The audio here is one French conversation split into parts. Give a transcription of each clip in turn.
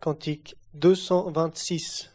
Cantique 226.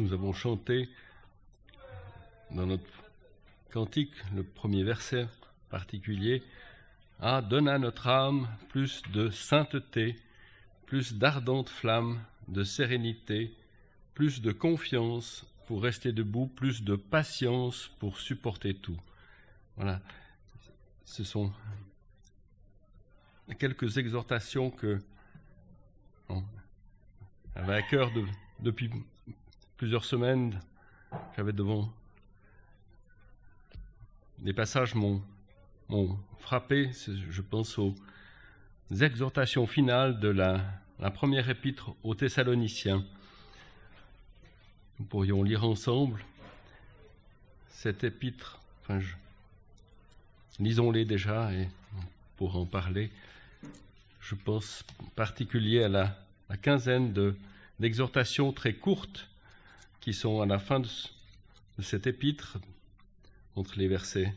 Nous avons chanté dans notre cantique le premier verset particulier Ah, donne à notre âme plus de sainteté, plus d'ardente flamme, de sérénité, plus de confiance pour rester debout, plus de patience pour supporter tout. Voilà, ce sont quelques exhortations que on avait à cœur de, depuis plusieurs semaines, j'avais devant des passages m'ont frappé, je pense aux exhortations finales de la, première épître aux Thessaloniciens. Nous pourrions lire ensemble cette épître, enfin, lisons-les déjà et pour en parler. Je pense en particulier à la quinzaine d'exhortations très courtes qui sont à la fin de, cet épître, entre les versets,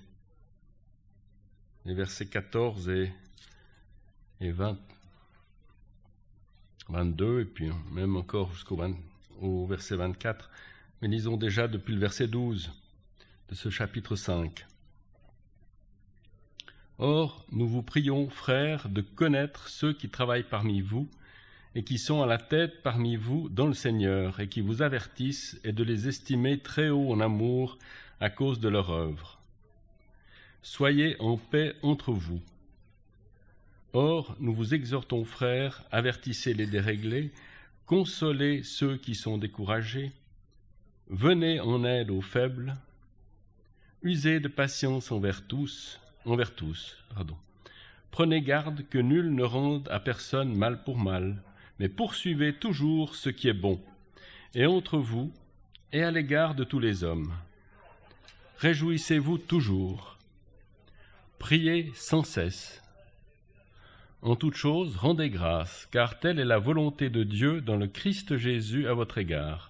les versets 14 et, et 20, 22, et puis même encore jusqu'au au verset 24. Mais lisons déjà depuis le verset 12 de ce chapitre 5. Or, nous vous prions, frères, de connaître ceux qui travaillent parmi vous et qui sont à la tête parmi vous dans le Seigneur, et qui vous avertissent, et de les estimer très haut en amour à cause de leur œuvre. Soyez en paix entre vous. Or, nous vous exhortons, frères, avertissez les déréglés, consolez ceux qui sont découragés, venez en aide aux faibles, usez de patience envers tous, envers tous. Prenez garde que nul ne rende à personne mal pour mal, mais poursuivez toujours ce qui est bon. Et entre vous, et à l'égard de tous les hommes. Réjouissez-vous toujours. Priez sans cesse. En toute chose, rendez grâce, car telle est la volonté de Dieu dans le Christ Jésus à votre égard.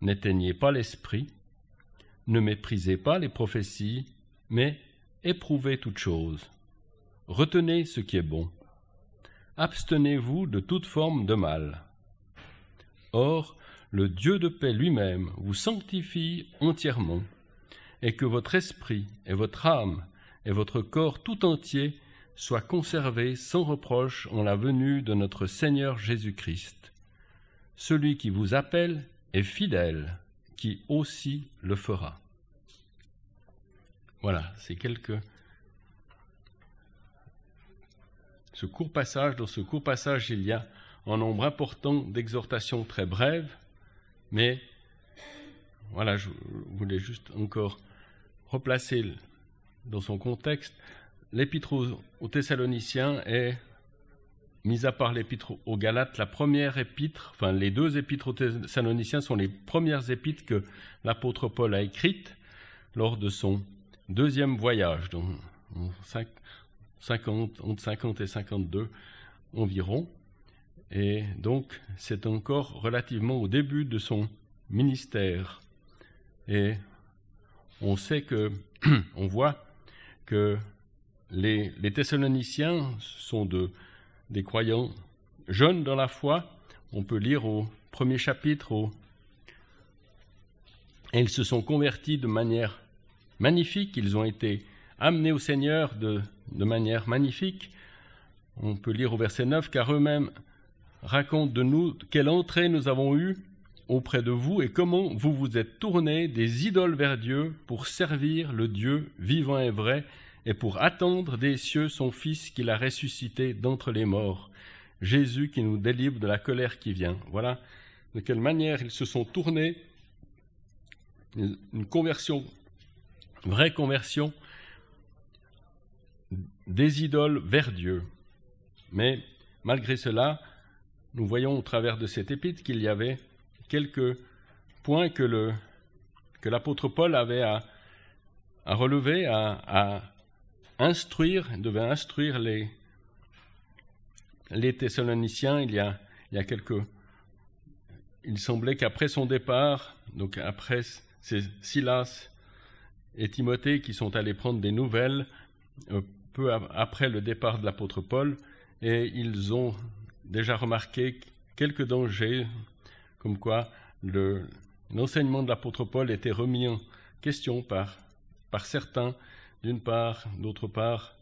N'éteignez pas l'esprit, ne méprisez pas les prophéties, mais éprouvez toutes choses. Retenez ce qui est bon. Abstenez-vous de toute forme de mal. Or, le Dieu de paix lui-même vous sanctifie entièrement, et que votre esprit et votre âme et votre corps tout entier soient conservés sans reproche en la venue de notre Seigneur Jésus-Christ. Celui qui vous appelle est fidèle, qui aussi le fera. Voilà, c'est quelques... Ce court passage, dans ce court passage, il y a un nombre important d'exhortations très brèves, mais voilà, je voulais juste encore replacer dans son contexte. L'épître aux, Thessaloniciens est, mis à part l'épître aux Galates, la première épître, enfin les deux épîtres aux Thessaloniciens sont les premières épîtres que l'apôtre Paul a écrites lors de son deuxième voyage, 50, entre 50 et 52 environ. Et donc, c'est encore relativement au début de son ministère. Et on sait que, on voit que les, Thessaloniciens sont de, des croyants jeunes dans la foi. On peut lire au premier chapitre, et ils se sont convertis de manière magnifique, ils ont été amenés au Seigneur de, manière magnifique. On peut lire au verset 9, car eux-mêmes racontent de nous quelle entrée nous avons eue auprès de vous et comment vous vous êtes tournés des idoles vers Dieu pour servir le Dieu vivant et vrai et pour attendre des cieux son Fils qu'il a ressuscité d'entre les morts, Jésus qui nous délivre de la colère qui vient. Voilà de quelle manière ils se sont tournés, une conversion, vraie conversion des idoles vers Dieu. Mais malgré cela, nous voyons au travers de cette épître qu'il y avait quelques points que, l'apôtre Paul avait à, relever, à, instruire, devait instruire les, les Thessaloniciens. Il y a, il quelques. Il semblait qu'après son départ, donc après c'est Silas et Timothée qui sont allés prendre des nouvelles euh, après le départ de l'apôtre Paul, et ils ont déjà remarqué quelques dangers, comme quoi l'enseignement de l'apôtre Paul était remis en question par, par certains, d'une part, d'autre part,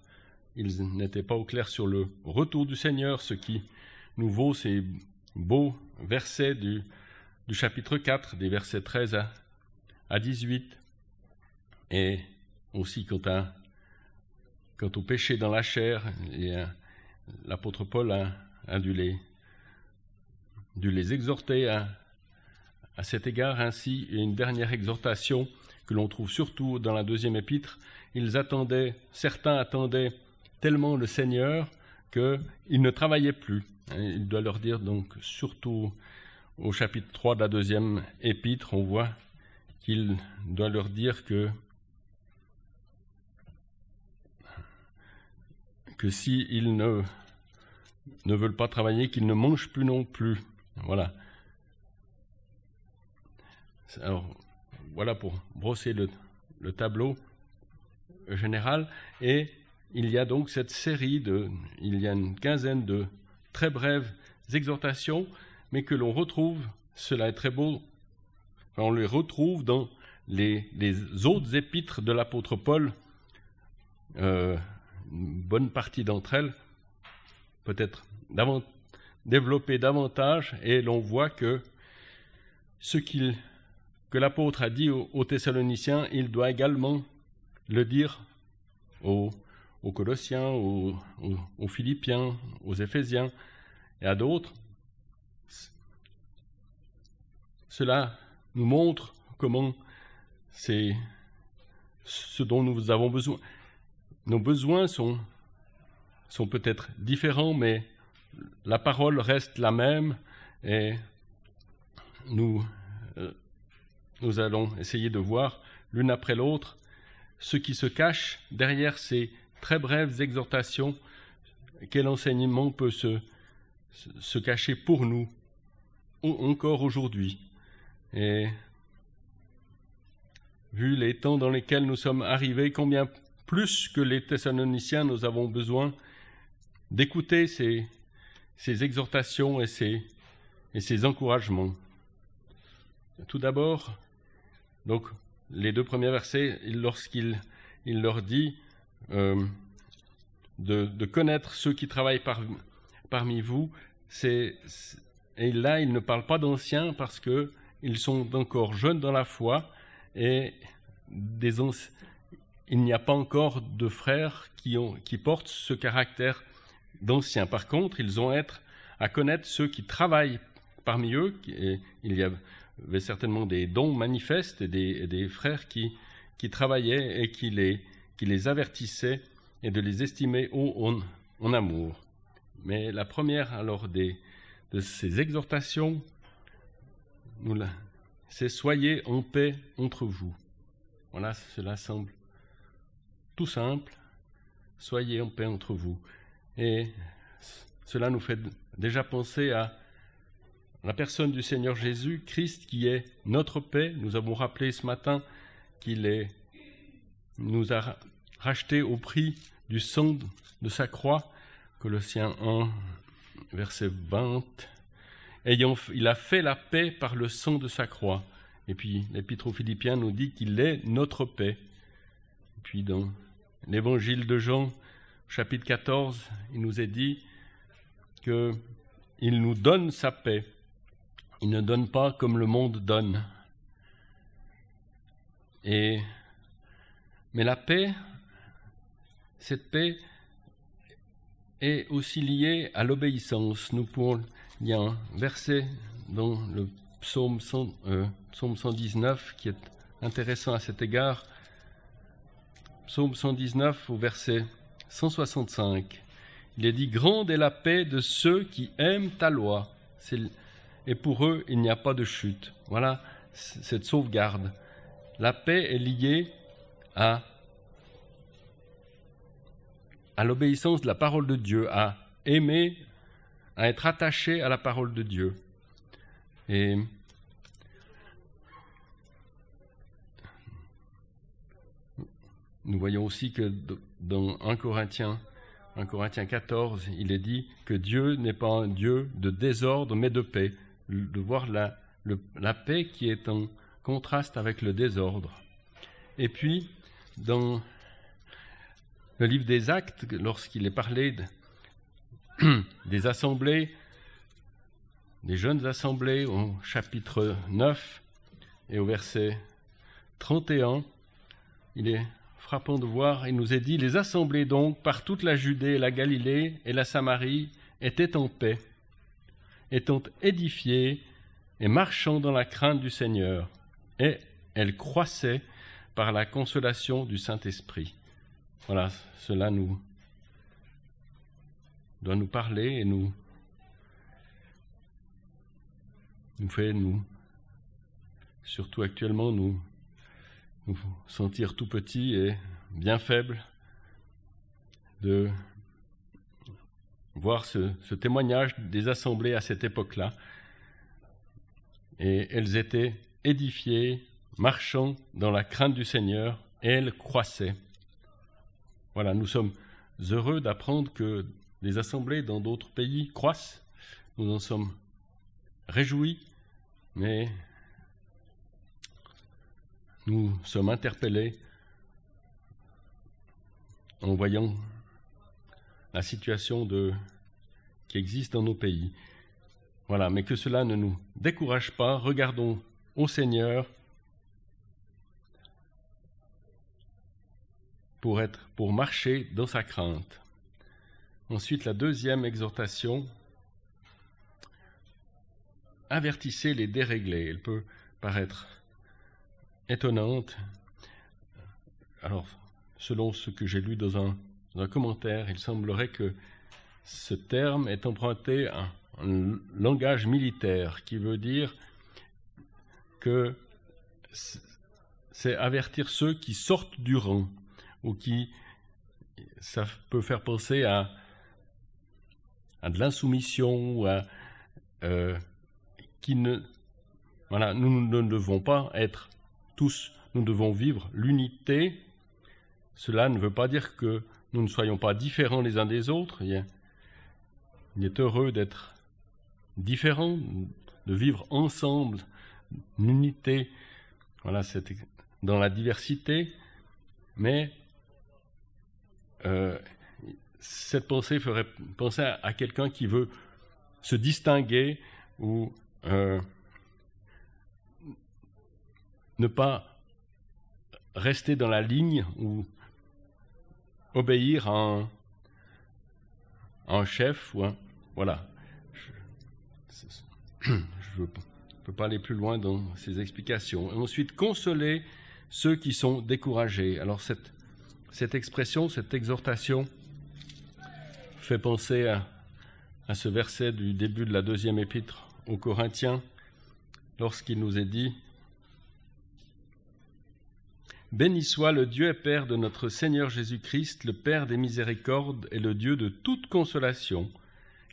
ils n'étaient pas au clair sur le retour du Seigneur, ce qui nous vaut ces beaux versets du, du chapitre 4, des versets 13 à, à 18, et aussi quant, à, quant au péché dans la chair, l'apôtre Paul a, a dû, les, dû les exhorter à, à cet égard. Ainsi, une dernière exhortation que l'on trouve surtout dans la deuxième épître. Ils attendaient, certains attendaient tellement le Seigneur qu'ils ne travaillaient plus. Il doit leur dire donc, surtout au chapitre 3 de la deuxième épître, on voit qu'il doit leur dire que que s'ils ne ne veulent pas travailler, qu'ils ne mangent plus non plus. Voilà. Alors, voilà pour brosser le, le, tableau général. Et il y a donc cette série de, il y a une quinzaine de très brèves exhortations, mais que l'on retrouve, cela est très beau, on les retrouve dans les, les autres épîtres de l'apôtre Paul, euh, une bonne partie d'entre elles, peut-être développer davantage, et l'on voit que ce que l'apôtre a dit aux, Thessaloniciens, il doit également le dire aux, aux Colossiens, aux, aux, Philippiens, aux Éphésiens et à d'autres. Cela nous montre comment c'est ce dont nous avons besoin. Nos besoins sont sont peut-être différents, mais la parole reste la même et nous, euh, nous allons essayer de voir l'une après l'autre ce qui se cache derrière ces très brèves exhortations, quel enseignement peut se, se cacher pour nous encore aujourd'hui. Et vu les temps dans lesquels nous sommes arrivés, combien plus que les Thessaloniciens nous avons besoin d'écouter ces, exhortations et ces, encouragements. Tout d'abord, donc les deux premiers versets, lorsqu'il il leur dit euh, de, connaître ceux qui travaillent par, parmi vous, c'est, et là il ne parle pas d'anciens parce que ils sont encore jeunes dans la foi et des, il n'y a pas encore de frères qui, portent ce caractère d'anciens. Par contre, ils ont être à connaître ceux qui travaillent parmi eux. Il y avait certainement des dons manifestes et des, frères qui, travaillaient et qui les, avertissaient et de les estimer haut en, amour. Mais la première alors de ces exhortations, c'est soyez en paix entre vous. Voilà, cela semble tout simple, soyez en paix entre vous. Et cela nous fait déjà penser à la personne du Seigneur Jésus, Christ qui est notre paix. Nous avons rappelé ce matin qu'il nous a racheté au prix du sang de sa croix, Colossiens 1, verset 20. Ayant, il a fait la paix par le sang de sa croix. Et puis l'Épître aux Philippiens nous dit qu'il est notre paix. Puis dans l'évangile de Jean, chapitre 14, il nous est dit qu'il nous donne sa paix. Il ne donne pas comme le monde donne. Et, mais la paix, cette paix est aussi liée à l'obéissance. Nous il y a un verset dans le psaume, 100, euh, psaume 119 qui est intéressant à cet égard. Psaume 119 au verset 165. Il est dit Grande est la paix de ceux qui aiment ta loi, et pour eux il n'y a pas de chute. Voilà cette sauvegarde. La paix est liée à, l'obéissance de la parole de Dieu, à aimer, à être attaché à la parole de Dieu. Nous voyons aussi que dans 1 Corinthiens, 1 Corinthiens 14, il est dit que Dieu n'est pas un Dieu de désordre, mais de paix. De voir la, la paix qui est en contraste avec le désordre. Et puis, dans le livre des Actes, lorsqu'il est parlé de, des assemblées, des jeunes assemblées, au chapitre 9 et au verset 31, il est frappant de voir, il nous est dit, les assemblées donc par toute la Judée la Galilée et la Samarie étaient en paix, étant édifiées et marchant dans la crainte du Seigneur, et elles croissaient par la consolation du Saint-Esprit. Voilà, cela nous doit nous parler et nous nous fait nous surtout actuellement nous sentir tout petit et bien faible, de voir ce, ce témoignage des assemblées à cette époque-là. Et elles étaient édifiées, marchant dans la crainte du Seigneur, et elles croissaient. Voilà, nous sommes heureux d'apprendre que les assemblées dans d'autres pays croissent. Nous en sommes réjouis, mais nous sommes interpellés en voyant la situation qui existe dans nos pays. Voilà, mais que cela ne nous décourage pas. Regardons au Seigneur pour être, pour marcher dans sa crainte. Ensuite, la deuxième exhortation avertissez les déréglés. Elle peut paraître étonnante. Alors, selon ce que j'ai lu dans un, commentaire, il semblerait que ce terme est emprunté à un langage militaire qui veut dire que c'est avertir ceux qui sortent du rang ou qui ça peut faire penser à, de l'insoumission ou à euh, qui ne voilà nous ne devons pas être tous nous devons vivre l'unité. Cela ne veut pas dire que nous ne soyons pas différents les uns des autres il est heureux d'être différents de vivre ensemble l'unité voilà dans la diversité. Mais euh, cette pensée ferait penser à, à quelqu'un qui veut se distinguer ou euh, ne pas rester dans la ligne ou obéir à un, chef ou voilà. Je ne peux pas aller plus loin dans ces explications. Et ensuite, consoler ceux qui sont découragés. Alors cette cette expression, cette exhortation fait penser à, à, ce verset du début de la deuxième épître aux Corinthiens, lorsqu'il nous est dit Béni soit le Dieu et Père de notre Seigneur Jésus-Christ, le Père des miséricordes et le Dieu de toute consolation,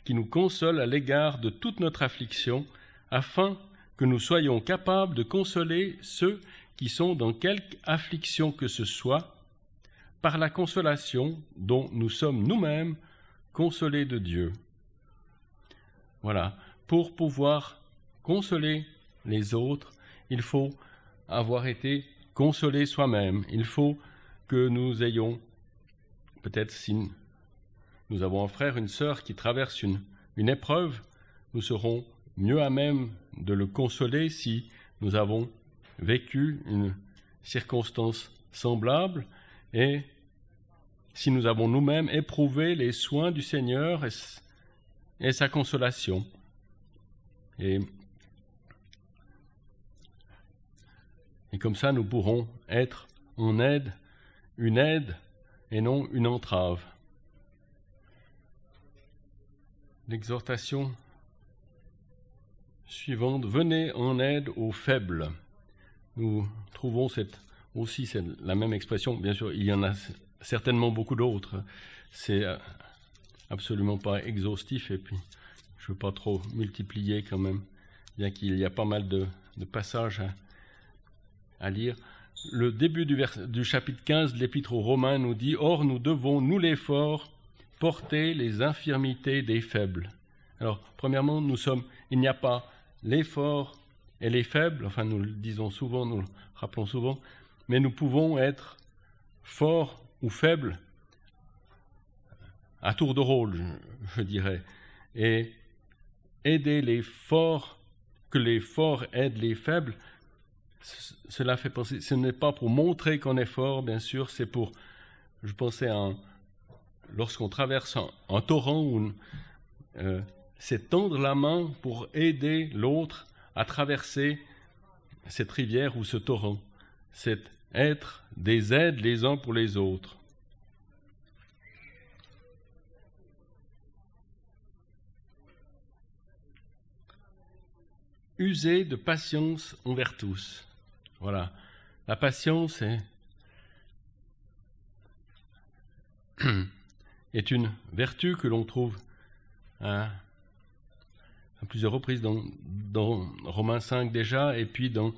qui nous console à l'égard de toute notre affliction, afin que nous soyons capables de consoler ceux qui sont dans quelque affliction que ce soit, par la consolation dont nous sommes nous-mêmes consolés de Dieu. Voilà, pour pouvoir consoler les autres, il faut avoir été consolé soi-même. Il faut que nous ayons, peut-être si nous avons un frère, une sœur qui traverse une, une épreuve, nous serons mieux à même de le consoler si nous avons vécu une circonstance semblable et si nous avons nous-mêmes éprouvé les soins du Seigneur et, et sa consolation. Et, et comme ça, nous pourrons être en aide, une aide et non une entrave. L'exhortation suivante, venez en aide aux faibles. Nous trouvons cette, aussi la même expression, bien sûr, il y en a certainement beaucoup d'autres. C'est euh, absolument pas exhaustif et puis je ne veux pas trop multiplier quand même, bien qu'il y a pas mal de, passages à, lire. Le début du, chapitre 15 de l'Épître aux Romains nous dit Or, nous devons, nous les forts, porter les infirmités des faibles. Alors, premièrement, nous sommes, il n'y a pas les forts et les faibles, enfin, nous le disons souvent, nous le rappelons souvent, mais nous pouvons être forts ou faibles, à tour de rôle, je dirais, et aider les forts, que les forts aident les faibles, cela fait penser, ce n'est pas pour montrer qu'on est fort, bien sûr, c'est pour, je pensais, en, lorsqu'on traverse un, torrent, où, euh, c'est tendre la main pour aider l'autre à traverser cette rivière ou ce torrent. C'est être des aides les uns pour les autres. User de patience envers tous. Voilà. La patience est, une vertu que l'on trouve à, plusieurs reprises dans, Romains 5 déjà, et puis dans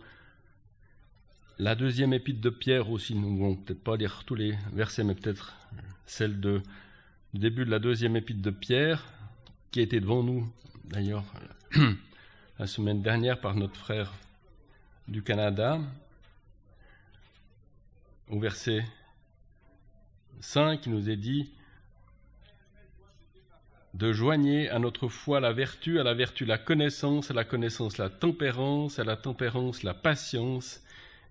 la deuxième épître de Pierre aussi, nous ne vont peut-être pas lire tous les versets, mais peut-être celle du début de la deuxième épître de Pierre, qui été devant nous, d'ailleurs, la semaine dernière par notre frère du Canada, au verset 5, il nous est dit de joigner à notre foi la vertu, à la vertu la connaissance, à la connaissance la tempérance, à la tempérance la patience,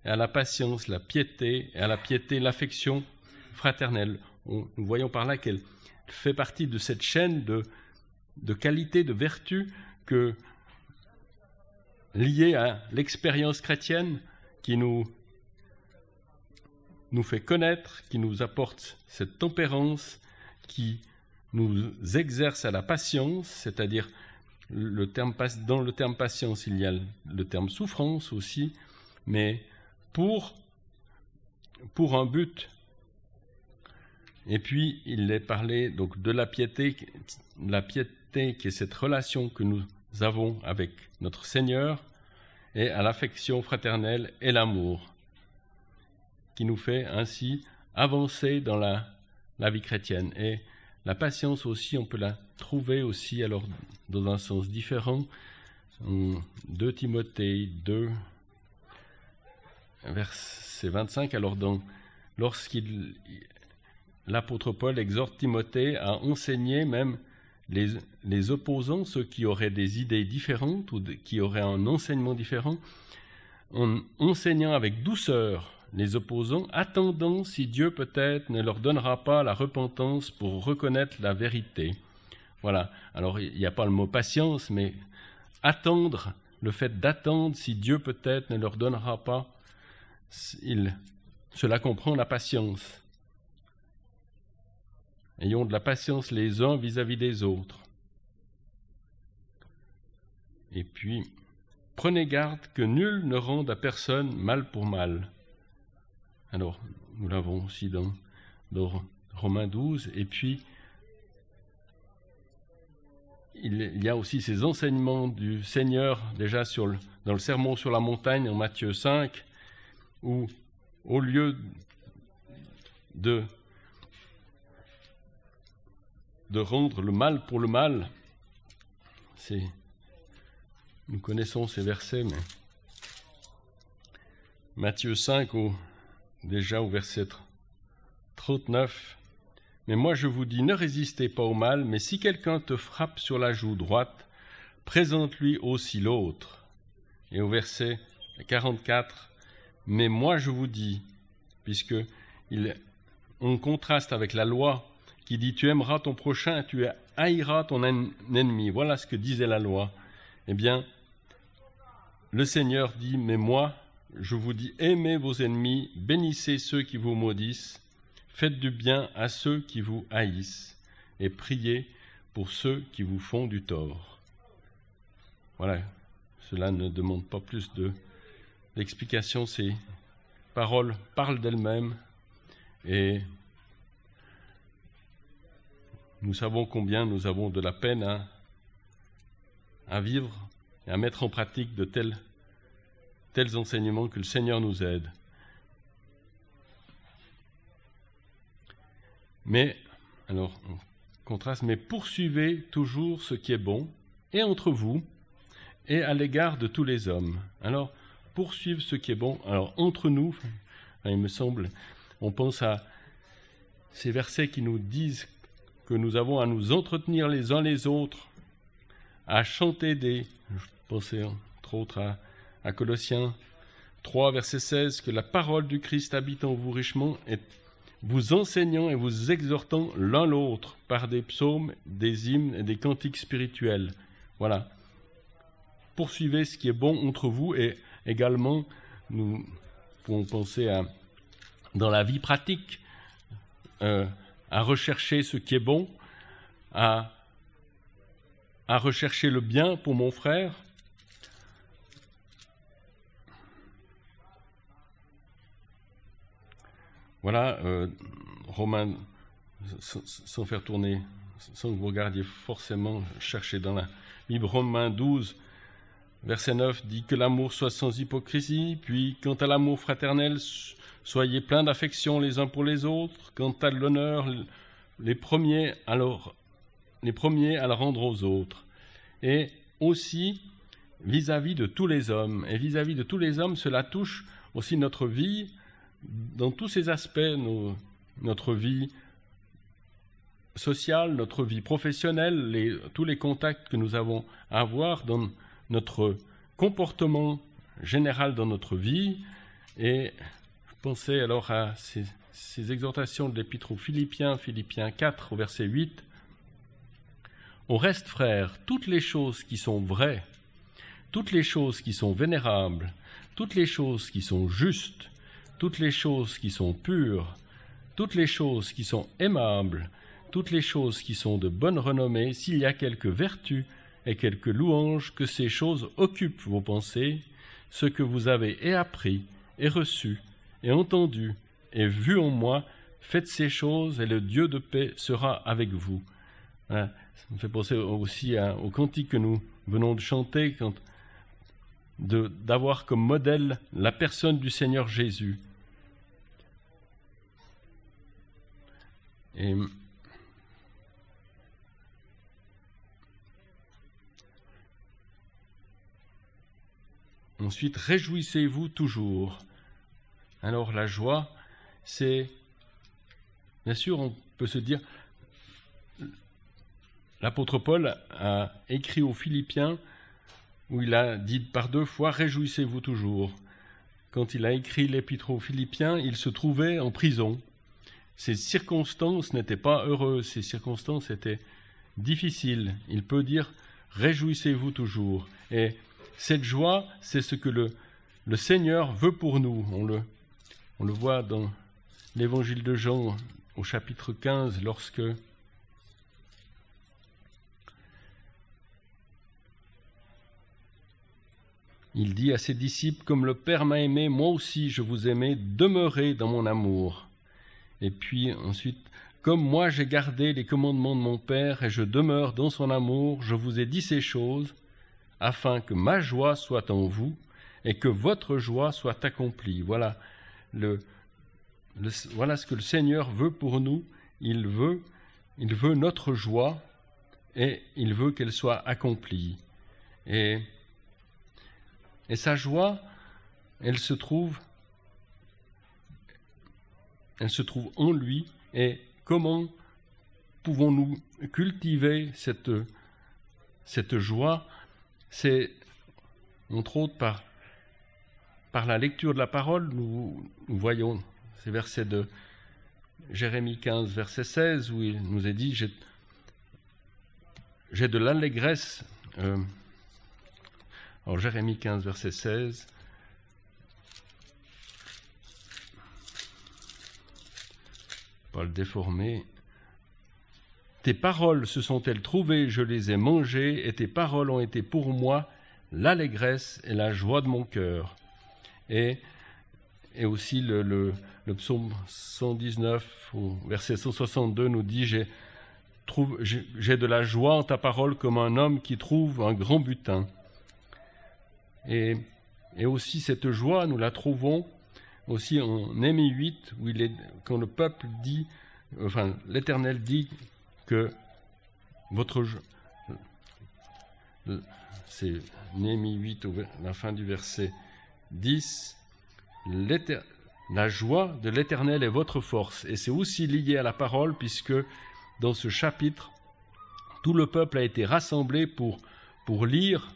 à la patience la piété, et à la piété l'affection fraternelle. Nous voyons par là qu'elle fait partie de cette chaîne de, de qualité, de vertu que liée à l'expérience chrétienne qui nous, nous fait connaître, qui nous apporte cette tempérance, qui nous exerce à la patience, c'est-à-dire le terme, dans le terme patience, il y a le terme souffrance aussi, mais pour, pour un but. Et puis, il est parlé donc de la piété, la piété qui est cette relation que nous avons avec notre Seigneur, et à l'affection fraternelle et l'amour, qui nous fait ainsi avancer dans la, vie chrétienne. Et la patience aussi, on peut la trouver aussi alors dans un sens différent. 2 Timothée 2, verset 25, alors lorsqu'il l'apôtre Paul exhorte Timothée à enseigner même les, opposants, ceux qui auraient des idées différentes ou qui auraient un enseignement différent, en enseignant avec douceur les opposants, attendant si Dieu peut-être ne leur donnera pas la repentance pour reconnaître la vérité. Voilà. Alors il n'y a pas le mot patience, mais attendre, le fait d'attendre si Dieu peut-être ne leur donnera pas, cela comprend la patience. Ayons de la patience les uns vis-à-vis des autres. Et puis, prenez garde que nul ne rende à personne mal pour mal. Alors, nous l'avons aussi dans, Romains 12. Et puis, il y a aussi ces enseignements du Seigneur déjà dans le sermon sur la montagne en Matthieu 5, où au lieu de de rendre le mal pour le mal. Nous connaissons ces versets, mais Matthieu 5, déjà au verset 39, Mais moi je vous dis, ne résistez pas au mal, mais si quelqu'un te frappe sur la joue droite, présente-lui aussi l'autre. Et au verset 44, Mais moi je vous dis, puisque il, on contraste avec la loi qui dit tu aimeras ton prochain et tu haïras ton ennemi. Voilà ce que disait la loi. Eh bien, le Seigneur dit, mais moi, je vous dis, aimez vos ennemis, bénissez ceux qui vous maudissent, faites du bien à ceux qui vous haïssent, et priez pour ceux qui vous font du tort. Voilà, cela ne demande pas plus de d'explication, ces paroles parlent d'elles-mêmes, et nous savons combien nous avons de la peine à, vivre et à mettre en pratique de tels, tels enseignements que le Seigneur nous aide. Mais, alors, on contraste, mais poursuivez toujours ce qui est bon, et entre vous, et à l'égard de tous les hommes. Alors, poursuivre ce qui est bon. Alors, entre nous, il me semble, on pense à ces versets qui nous disent que nous avons à nous entretenir les uns les autres, à chanter des, je pensais entre autres à, Colossiens 3, verset 16, que la parole du Christ habite en vous richement et vous enseignant et vous exhortant l'un l'autre par des psaumes, des hymnes et des cantiques spirituels. Voilà. Poursuivez ce qui est bon entre vous et également, nous pouvons penser à, dans la vie pratique, euh, à rechercher ce qui est bon, à, à rechercher le bien pour mon frère. Voilà, euh, Romain, sans, faire tourner, sans que vous regardiez forcément chercher dans la Bible, Romains 12, verset 9 dit que l'amour soit sans hypocrisie, puis quant à l'amour fraternel, Soyez pleins d'affection les uns pour les autres. Quant à l'honneur, les premiers, à le rendre aux autres. Et aussi vis-à-vis de tous les hommes. Et vis-à-vis de tous les hommes, cela touche aussi notre vie dans tous ses aspects, notre vie sociale, notre vie professionnelle, tous les contacts que nous avons à avoir dans notre comportement général dans notre vie. Pensez alors à ces, exhortations de l'Épître aux Philippiens, Philippiens 4, au verset 8. On reste, frères, toutes les choses qui sont vraies, toutes les choses qui sont vénérables, toutes les choses qui sont justes, toutes les choses qui sont pures, toutes les choses qui sont aimables, toutes les choses qui sont de bonne renommée, s'il y a quelque vertu et quelque louange, que ces choses occupent vos pensées, ce que vous avez appris et reçu, et entendu, et vu en moi, faites ces choses, et le Dieu de paix sera avec vous. Ça me fait penser aussi au cantique que nous venons de chanter, d'avoir comme modèle la personne du Seigneur Jésus. Et Ensuite, réjouissez-vous toujours. Alors la joie, c'est, bien sûr, on peut se dire, l'apôtre Paul a écrit aux Philippiens où il a dit par deux fois, réjouissez-vous toujours. Quand il a écrit l'épître aux Philippiens, il se trouvait en prison. Ses circonstances n'étaient pas heureuses, ses circonstances étaient difficiles. Il peut dire, réjouissez-vous toujours. Et cette joie, c'est ce que le, Seigneur veut pour nous. On on le voit dans l'évangile de Jean au chapitre 15 lorsque il dit à ses disciples, Comme le Père m'a aimé, moi aussi je vous aimais, demeurez dans mon amour. Et puis ensuite, Comme moi j'ai gardé les commandements de mon Père et je demeure dans son amour, je vous ai dit ces choses afin que ma joie soit en vous et que votre joie soit accomplie. Voilà, voilà ce que le Seigneur veut pour nous. Il veut, notre joie et il veut qu'elle soit accomplie. Et, sa joie, elle se trouve, elle se trouve en lui. Et comment pouvons-nous cultiver cette, cette joie? C'est, entre autres, par, par la lecture de la parole, nous, voyons ces versets de Jérémie 15, verset 16, où il nous est dit J'ai, de l'allégresse. Euh, alors, Jérémie 15, verset 16. Pas le déformer. Tes paroles se sont-elles trouvées, je les ai mangées, et tes paroles ont été pour moi l'allégresse et la joie de mon cœur. Et, et aussi le, psaume 119, verset 162, nous dit J'ai de la joie en ta parole comme un homme qui trouve un grand butin. Et, et aussi cette joie, nous la trouvons aussi en Némi 8, où il est, quand le peuple dit, enfin l'Éternel dit que votre c'est Néhémie 8, la fin du verset 10, la joie de l'Éternel est votre force. Et c'est aussi lié à la parole, puisque dans ce chapitre, tout le peuple a été rassemblé pour, lire,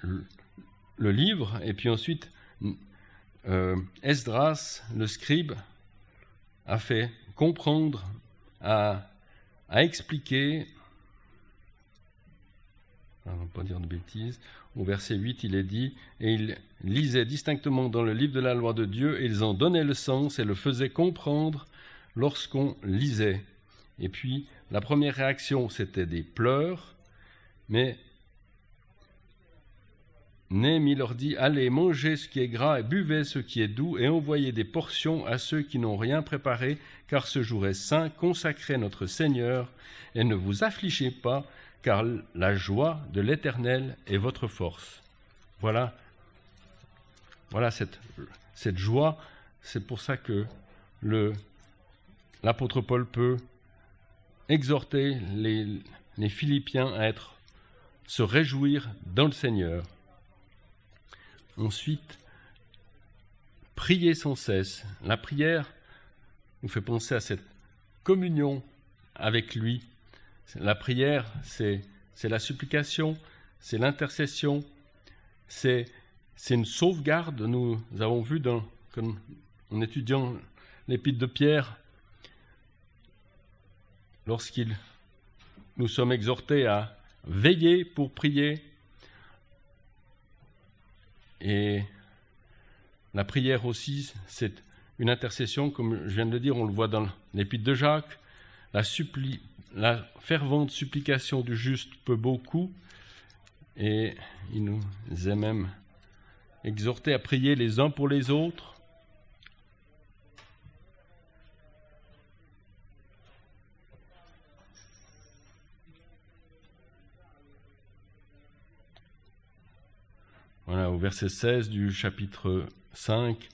le, livre, et puis ensuite, euh, Esdras, le scribe, a fait comprendre, a, expliqué, ne va pas dire de bêtises, au verset 8, il est dit, et ils lisaient distinctement dans le livre de la loi de Dieu, et ils en donnaient le sens et le faisaient comprendre lorsqu'on lisait. Et puis, la première réaction, c'était des pleurs, mais Némi leur dit Allez, mangez ce qui est gras et buvez ce qui est doux, et envoyez des portions à ceux qui n'ont rien préparé, car ce jour est saint, consacré notre Seigneur, et ne vous affligez pas, car la joie de l'Éternel est votre force. Voilà, voilà cette, joie, c'est pour ça que l'apôtre Paul peut exhorter les, les Philippiens à être, se réjouir dans le Seigneur. Ensuite, prier sans cesse. La prière nous fait penser à cette communion avec lui. La prière, c'est, la supplication, c'est l'intercession, c'est, une sauvegarde. Nous avons vu dans, en étudiant l'épître de Pierre, lorsqu'il nous sommes exhortés à veiller pour prier, et la prière aussi, c'est une intercession, comme je viens de le dire, on le voit dans l'épître de Jacques. La, la fervente supplication du juste peut beaucoup, et il nous est même exhorter à prier les uns pour les autres. Voilà, au verset 16 du chapitre 5.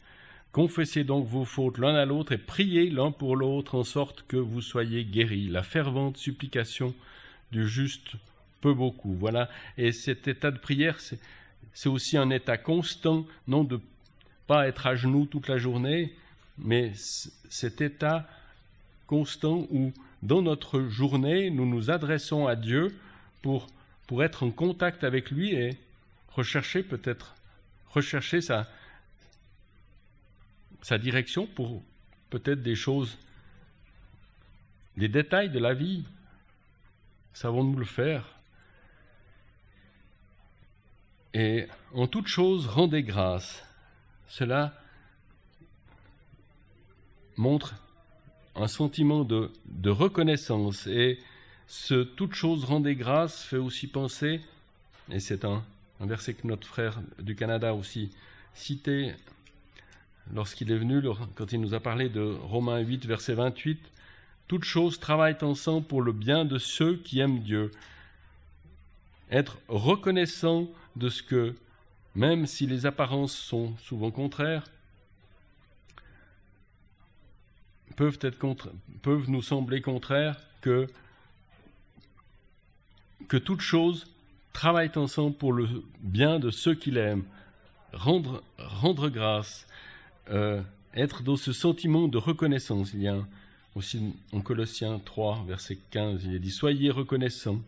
Confessez donc vos fautes l'un à l'autre et priez l'un pour l'autre en sorte que vous soyez guéris. La fervente supplication du juste peut beaucoup. Voilà. Et cet état de prière, c'est aussi un état constant, non de pas être à genoux toute la journée, mais cet état constant où, dans notre journée, nous nous adressons à Dieu pour, pour être en contact avec lui et rechercher peut-être, rechercher sa, sa direction pour peut-être des choses, des détails de la vie. Savons-nous le faire Et en toute chose, rendez grâce. Cela montre un sentiment de, reconnaissance. Et ce toute chose rendez grâce fait aussi penser, et c'est un, un verset que notre frère du Canada aussi cité lorsqu'il est venu, quand il nous a parlé de Romains 8, verset 28, toutes choses travaillent ensemble pour le bien de ceux qui aiment Dieu. Être reconnaissant de ce que, même si les apparences sont souvent contraires, peuvent, être peuvent nous sembler contraires, que, toutes choses travaillent ensemble pour le bien de ceux qui l'aiment. Rendre grâce, euh, être dans ce sentiment de reconnaissance. Il y a aussi en Colossiens 3, verset 15, il est dit Soyez reconnaissants.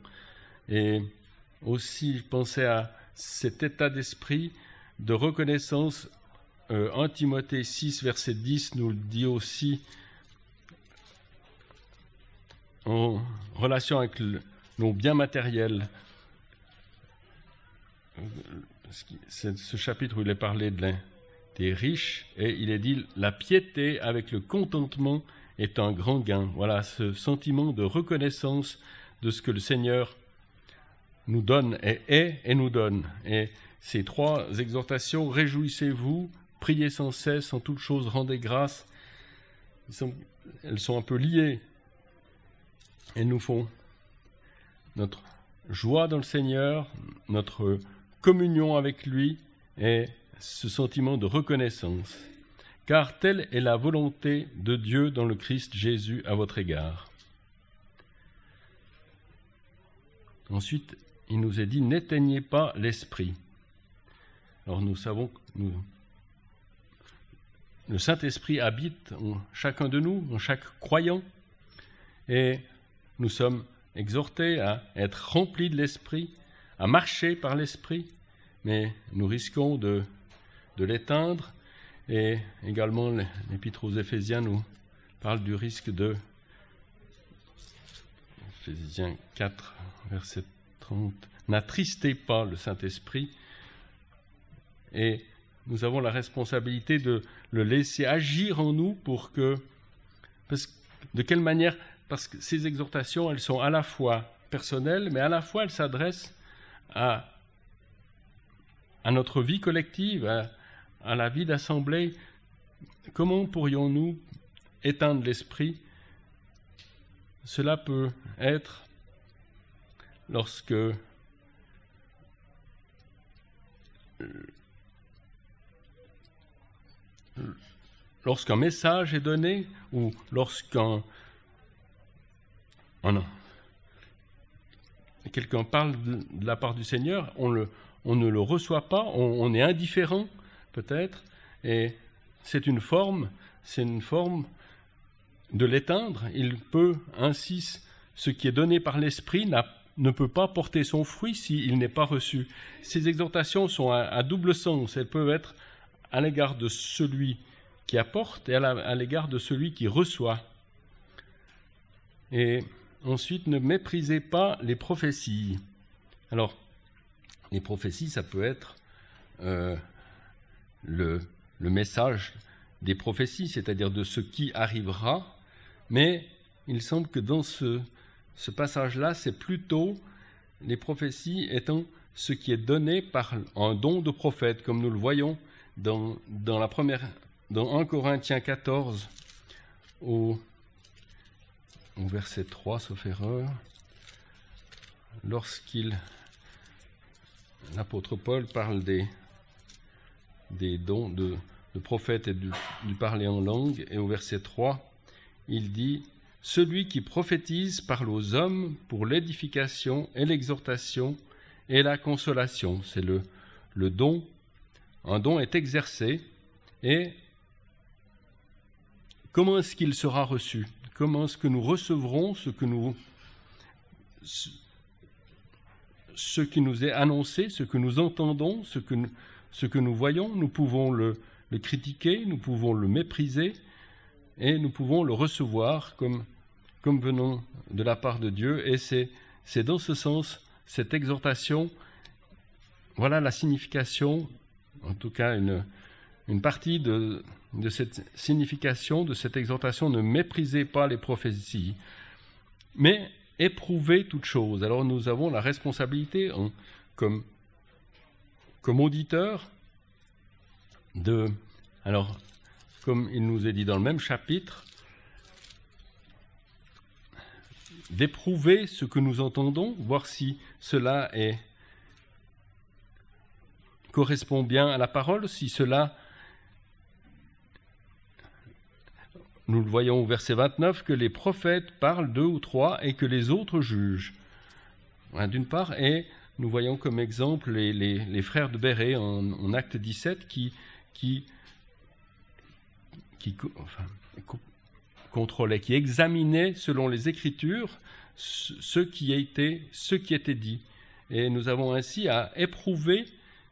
Et aussi, je pensais à cet état d'esprit de reconnaissance. Euh, 1 Timothée 6, verset 10 nous le dit aussi en relation avec nos biens matériels. C'est ce chapitre où il est parlé de des riches, et il est dit la piété avec le contentement est un grand gain. Voilà ce sentiment de reconnaissance de ce que le Seigneur nous donne et est et nous donne. Et ces trois exhortations, réjouissez-vous, priez sans cesse, en toutes choses rendez grâce, elles sont un peu liées. Elles nous font notre joie dans le Seigneur, notre communion avec lui et ce sentiment de reconnaissance, car telle est la volonté de Dieu dans le Christ Jésus à votre égard. Ensuite, il nous est dit, n'éteignez pas l'esprit. Alors nous savons que le Saint-Esprit habite en chacun de nous, en chaque croyant, et nous sommes exhortés à être remplis de l'Esprit, à marcher par l'Esprit, mais nous risquons de de l'éteindre. Et également, l'Épître aux Éphésiens nous parle du risque de. Éphésiens 4, verset 30. N'attristez pas le Saint-Esprit. Et nous avons la responsabilité de le laisser agir en nous pour que. Parce, de quelle manière Parce que ces exhortations, elles sont à la fois personnelles, mais à la fois elles s'adressent à, à notre vie collective, à la vie d'assemblée, comment pourrions-nous éteindre l'esprit? Cela peut être lorsque lorsqu'un message est donné ou lorsqu'un oh quelqu'un parle de, la part du Seigneur, on ne le reçoit pas, on est indifférent peut-être, et c'est une forme, c'est une forme de l'éteindre. Il peut ainsi, ce qui est donné par l'Esprit ne peut pas porter son fruit s'il n'est pas reçu. Ces exhortations sont à, double sens. Elles peuvent être à l'égard de celui qui apporte et à l'égard de celui qui reçoit. Et ensuite, ne méprisez pas les prophéties. Alors, les prophéties, ça peut être euh, le, message des prophéties, c'est-à-dire de ce qui arrivera, mais il semble que dans ce, ce passage-là, c'est plutôt les prophéties étant ce qui est donné par un don de prophète, comme nous le voyons dans, dans la première, dans 1 Corinthiens 14, au, au verset 3, sauf erreur, lorsqu'il l'apôtre Paul parle des, des dons de, de prophète et du, parler en langue, et au verset 3, il dit Celui qui prophétise parle aux hommes pour l'édification et l'exhortation et la consolation. C'est le, don. Un don est exercé et comment est-ce qu'il sera reçu? Comment est-ce que nous recevrons ce ce qui nous est annoncé, ce que nous entendons, ce que nous, ce que nous voyons, nous pouvons le, critiquer, nous pouvons le mépriser et nous pouvons le recevoir comme, venant de la part de Dieu. Et c'est, dans ce sens, cette exhortation, voilà la signification, en tout cas une, partie de, de cette signification, de cette exhortation, ne méprisez pas les prophéties, mais éprouvez toutes choses. Alors nous avons la responsabilité, hein, comme, comme auditeurs, de... Alors, comme il nous est dit dans le même chapitre, d'éprouver ce que nous entendons, voir si cela correspond bien à la parole, si cela Nous le voyons au verset 29 que les prophètes parlent deux ou trois et que les autres jugent. D'une part, et nous voyons comme exemple les, frères de Béret en, acte 17 qui, qui, qui contrôlaient, qui examinaient selon les Écritures ce qui, été, ce qui était dit. Et nous avons ainsi à éprouver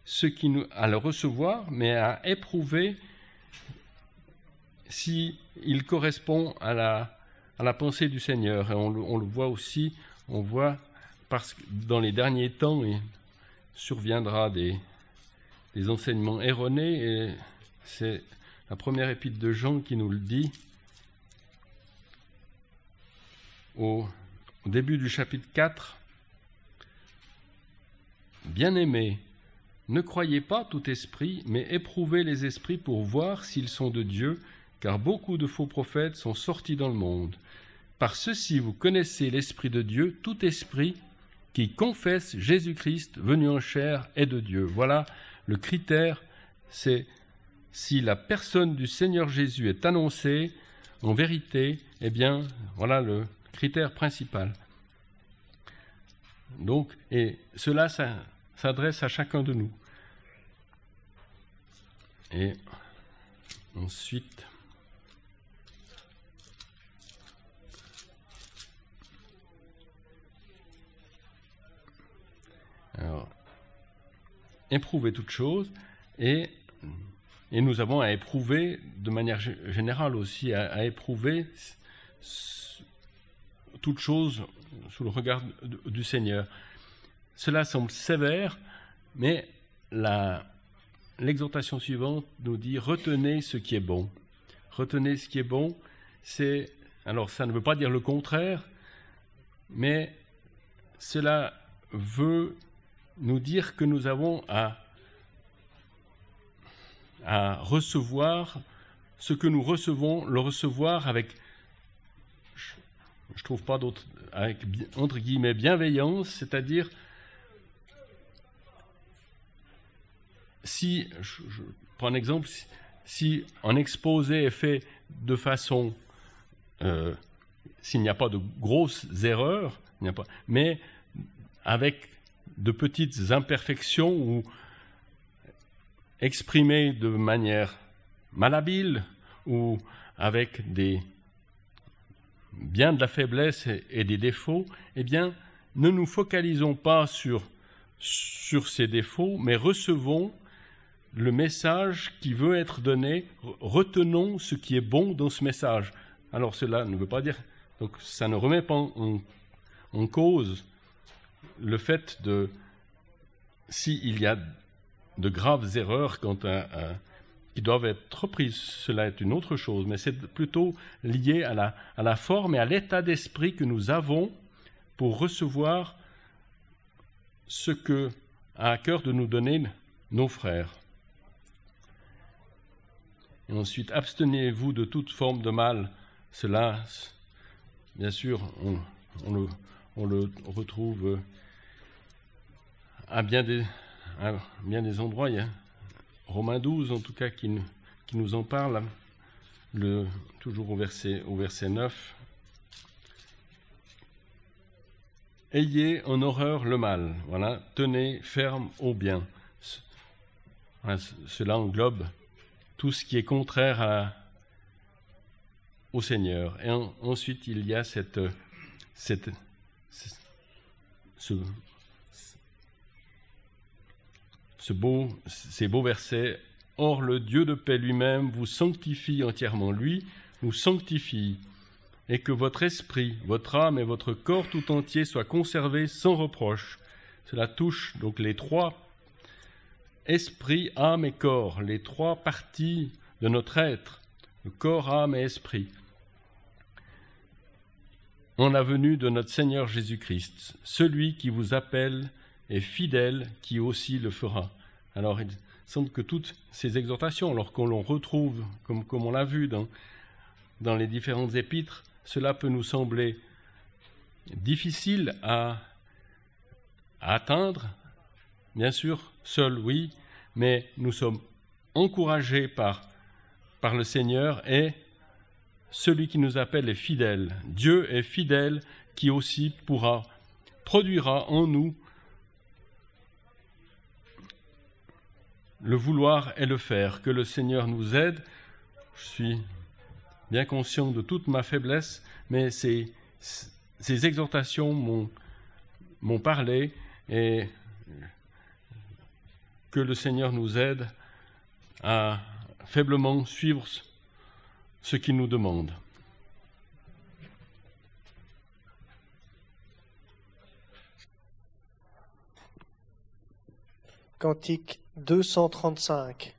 ce qui nous, à le recevoir, mais à éprouver si correspond à la, à la pensée du Seigneur. Et on on le, voit aussi, on voit parce que dans les derniers temps, il surviendra des, des enseignements erronés, et c'est la première épître de Jean qui nous le dit au, au début du chapitre 4. Bien-aimés, ne croyez pas tout esprit, mais éprouvez les esprits pour voir s'ils sont de Dieu, car beaucoup de faux prophètes sont sortis dans le monde. Par ceci vous connaissez l'Esprit de Dieu, tout esprit qui confesse Jésus-Christ venu en chair est de Dieu. Voilà le critère, c'est si la personne du Seigneur Jésus est annoncée en vérité, eh bien, voilà le critère principal. Donc, et cela s'adresse à chacun de nous. Et ensuite, Alors, éprouver toute chose et, et nous avons à éprouver de manière générale aussi, à, éprouver toute chose sous le regard du Seigneur. Cela semble sévère, mais l'exhortation suivante nous dit retenez ce qui est bon. Retenez ce qui est bon, c'est alors ça ne veut pas dire le contraire, mais cela veut nous dire que nous avons à, recevoir ce que nous recevons, le recevoir avec, je ne trouve pas d'autre, avec entre guillemets bienveillance, c'est-à-dire si, je, prends un exemple, si, un exposé est fait de façon, euh, s'il n'y a pas de grosses erreurs, n'y a pas, mais avec de petites imperfections ou exprimées de manière malhabile ou avec des bien de la faiblesse et des défauts, eh bien, ne nous focalisons pas sur, sur ces défauts, mais recevons le message qui veut être donné, retenons ce qui est bon dans ce message. Alors cela ne veut pas dire, donc ça ne remet pas en, en cause le fait de, s'il y a de graves erreurs quant à, qui doivent être reprises, cela est une autre chose, mais c'est plutôt lié à la, à la forme et à l'état d'esprit que nous avons pour recevoir ce que a à cœur de nous donner nos frères. Et ensuite, abstenez-vous de toute forme de mal. Cela, bien sûr, on, le, on le, retrouve à bien des, à bien des endroits. Romains 12, en tout cas, qui, nous en parle, le, toujours au verset, au verset 9. Ayez en horreur le mal, voilà, tenez ferme au bien. Cela englobe tout ce qui est contraire au Seigneur. Et ensuite, il y a cette, ce, beau, ces beaux versets. Or, le Dieu de paix lui-même vous sanctifie entièrement. Lui nous sanctifie et que votre esprit, votre âme et votre corps tout entier soient conservés sans reproche. Cela touche donc les trois esprit, âme et corps, les trois parties de notre être, le corps, âme et esprit, en la venue de notre Seigneur Jésus-Christ. Celui qui vous appelle est fidèle, qui aussi le fera. Alors il semble que toutes ces exhortations, alors qu'on l'on retrouve, comme, comme on l'a vu dans, les différentes épîtres, cela peut nous sembler difficile à, atteindre. Bien sûr, seul, oui, mais nous sommes encouragés par, par le Seigneur et celui qui nous appelle est fidèle. Dieu est fidèle qui aussi pourra, produira en nous le vouloir et le faire. Que le Seigneur nous aide. Je suis bien conscient de toute ma faiblesse, mais ces, ces exhortations m'ont parlé et que le Seigneur nous aide à faiblement suivre ce qu'il nous demande. Cantique 235